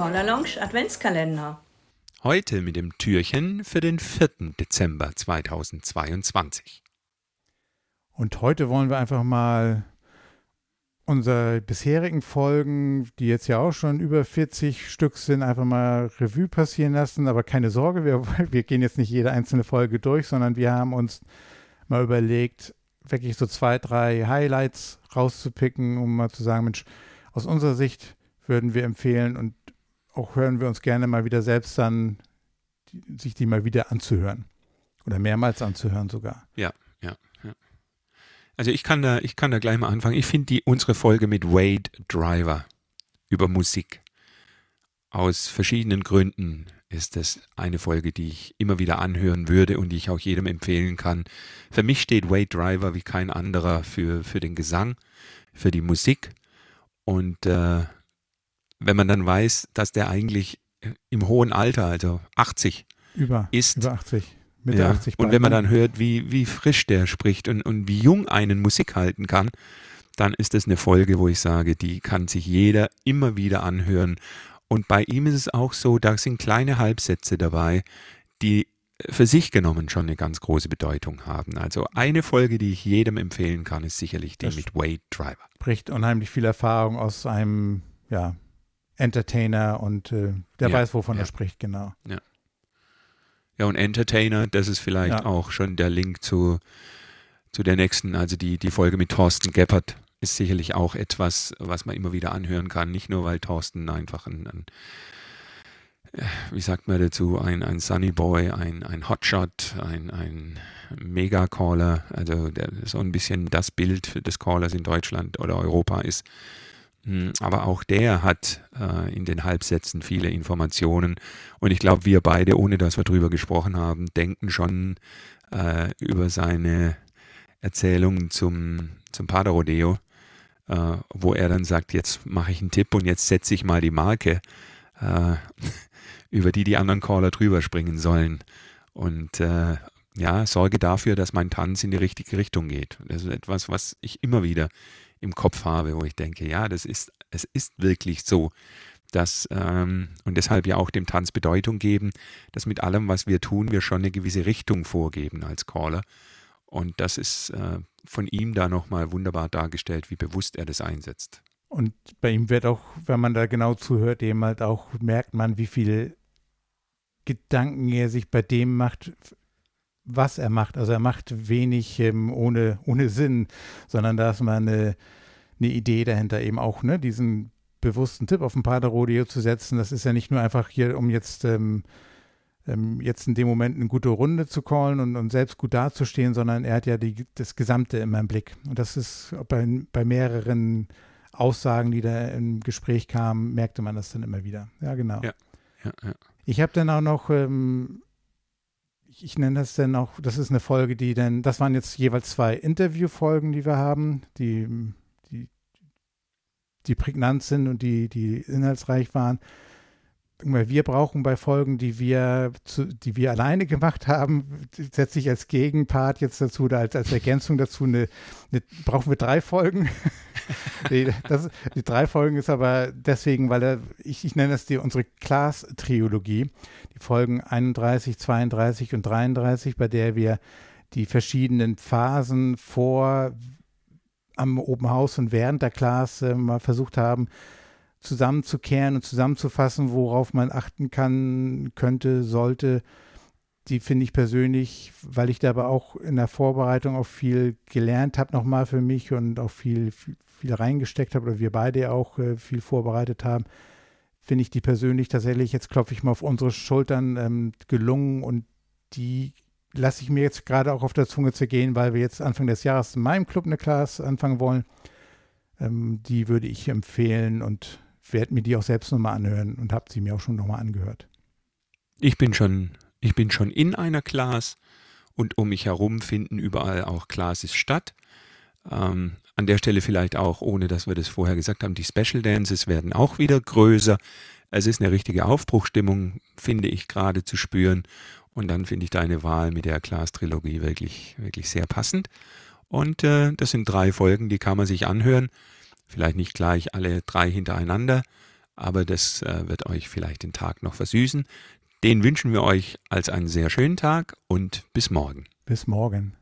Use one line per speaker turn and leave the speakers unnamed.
Caller Lounge Adventskalender.
Heute mit dem Türchen für den 4. Dezember 2022.
Und heute wollen wir einfach mal unsere bisherigen Folgen, die jetzt ja auch schon über 40 Stück sind, einfach mal Revue passieren lassen. Aber keine Sorge, wir, wir gehen jetzt nicht jede einzelne Folge durch, sondern wir haben uns mal überlegt, wirklich so zwei, drei Highlights rauszupicken, um mal zu sagen, Mensch, aus unserer Sicht würden wir empfehlen und auch hören wir uns gerne mal wieder selbst dann, die, sich die mal wieder anzuhören. Oder mehrmals anzuhören sogar.
Ja, ja, ja. Also ich kann da, ich kann da gleich mal anfangen. Ich finde unsere Folge mit Wade Driver über Musik aus verschiedenen Gründen ist das eine Folge, die ich immer wieder anhören würde und die ich auch jedem empfehlen kann. Für mich steht Wade Driver wie kein anderer für, für den Gesang, für die Musik. Und äh, wenn man dann weiß, dass der eigentlich im hohen Alter, also 80,
über,
ist.
Über 80. Mitte
ja,
80
und wenn man
bald,
dann hört, wie, wie frisch der spricht und, und wie jung einen Musik halten kann, dann ist das eine Folge, wo ich sage, die kann sich jeder immer wieder anhören. Und bei ihm ist es auch so, da sind kleine Halbsätze dabei, die für sich genommen schon eine ganz große Bedeutung haben. Also eine Folge, die ich jedem empfehlen kann, ist sicherlich die
Das
mit Wade Driver.
spricht unheimlich viel Erfahrung aus einem ja, Entertainer und äh, der
Ja,
weiß, wovon
ja.
er spricht, genau.
Ja, und Entertainer, das ist vielleicht
Ja.
auch schon der Link zu, zu der nächsten, also die, die Folge mit Thorsten Geppert ist sicherlich auch etwas, was man immer wieder anhören kann. Nicht nur, weil Thorsten einfach ein, ein äh, wie sagt man dazu, ein, ein Sunny Boy, ein, ein Hotshot, ein, ein Mega-Caller, also der so ein bisschen das Bild des Callers in Deutschland oder Europa ist. Hm, Aber auch der hat äh, in den Halbsätzen viele Informationen. Und ich glaube, wir beide, ohne dass wir drüber gesprochen haben, denken schon äh, über seine Erzählungen zum, zum Paderrodeo, äh, wo er dann sagt, jetzt mache ich einen Tipp und jetzt setze ich mal die Marke, äh, über die die anderen Caller drüber springen sollen. Und äh, ja, sorge dafür, dass mein Tanz in die richtige Richtung geht. Das ist etwas, was ich immer wieder im Kopf habe, wo ich denke, ja, das ist, es ist wirklich so, dass, ähm, und deshalb ja auch dem Tanz Bedeutung geben, dass mit allem, was wir tun, wir schon eine gewisse Richtung vorgeben als Caller. Und das ist äh, von ihm da nochmal wunderbar dargestellt, wie bewusst er das einsetzt.
Und bei ihm wird auch, wenn man da genau zuhört, eben halt auch merkt man, wie viel Gedanken er sich bei dem macht, was er macht. Also er macht wenig ähm, ohne, ohne Sinn, sondern da ist mal eine, eine Idee dahinter eben auch, ne, diesen bewussten Tipp auf ein Paderrodeo zu setzen. Das ist ja nicht nur einfach hier, um jetzt, ähm, ähm, jetzt in dem Moment eine gute Runde zu callen und, und selbst gut dazustehen, sondern er hat ja die, das Gesamte immer im Blick. Und das ist bei, bei mehreren Aussagen, die da im Gespräch kamen, merkte man das dann immer wieder. Ja, genau.
Ja. Ja, ja.
Ich habe dann auch noch, ähm, ich, ich nenne das dann auch, das ist eine Folge, die dann, das waren jetzt jeweils zwei Interviewfolgen, die wir haben, die, die, die prägnant sind und die, die inhaltsreich waren. Wir brauchen bei Folgen, die wir, zu, die wir alleine gemacht haben, setze ich als Gegenpart jetzt dazu oder als, als Ergänzung dazu eine, eine brauchen wir drei Folgen. nee, das, die drei Folgen ist aber deswegen, weil er, ich, ich nenne das die unsere Class-Triologie, die Folgen 31, 32 und 33, bei der wir die verschiedenen Phasen vor am Open House und während der Class äh, mal versucht haben, zusammenzukehren und zusammenzufassen, worauf man achten kann, könnte, sollte. Die finde ich persönlich, weil ich da aber auch in der Vorbereitung auch viel gelernt habe nochmal für mich und auch viel, viel, viel reingesteckt habe oder wir beide auch äh, viel vorbereitet haben, finde ich die persönlich tatsächlich, jetzt klopfe ich mal auf unsere Schultern, ähm, gelungen und die lasse ich mir jetzt gerade auch auf der Zunge zergehen, weil wir jetzt Anfang des Jahres in meinem Club eine Class anfangen wollen. Ähm, die würde ich empfehlen und werde mir die auch selbst nochmal anhören und habe sie mir auch schon nochmal angehört.
Ich bin schon, ich bin schon in einer Class und um mich herum finden überall auch Classes statt. Ähm, an der Stelle vielleicht auch, ohne dass wir das vorher gesagt haben, die Special Dances werden auch wieder größer. Es ist eine richtige Aufbruchstimmung, finde ich gerade zu spüren. Und dann finde ich deine Wahl mit der Class-Trilogie wirklich, wirklich sehr passend. Und äh, das sind drei Folgen, die kann man sich anhören. Vielleicht nicht gleich alle drei hintereinander, aber das äh, wird euch vielleicht den Tag noch versüßen. Den wünschen wir euch als einen sehr schönen Tag und bis morgen.
Bis morgen.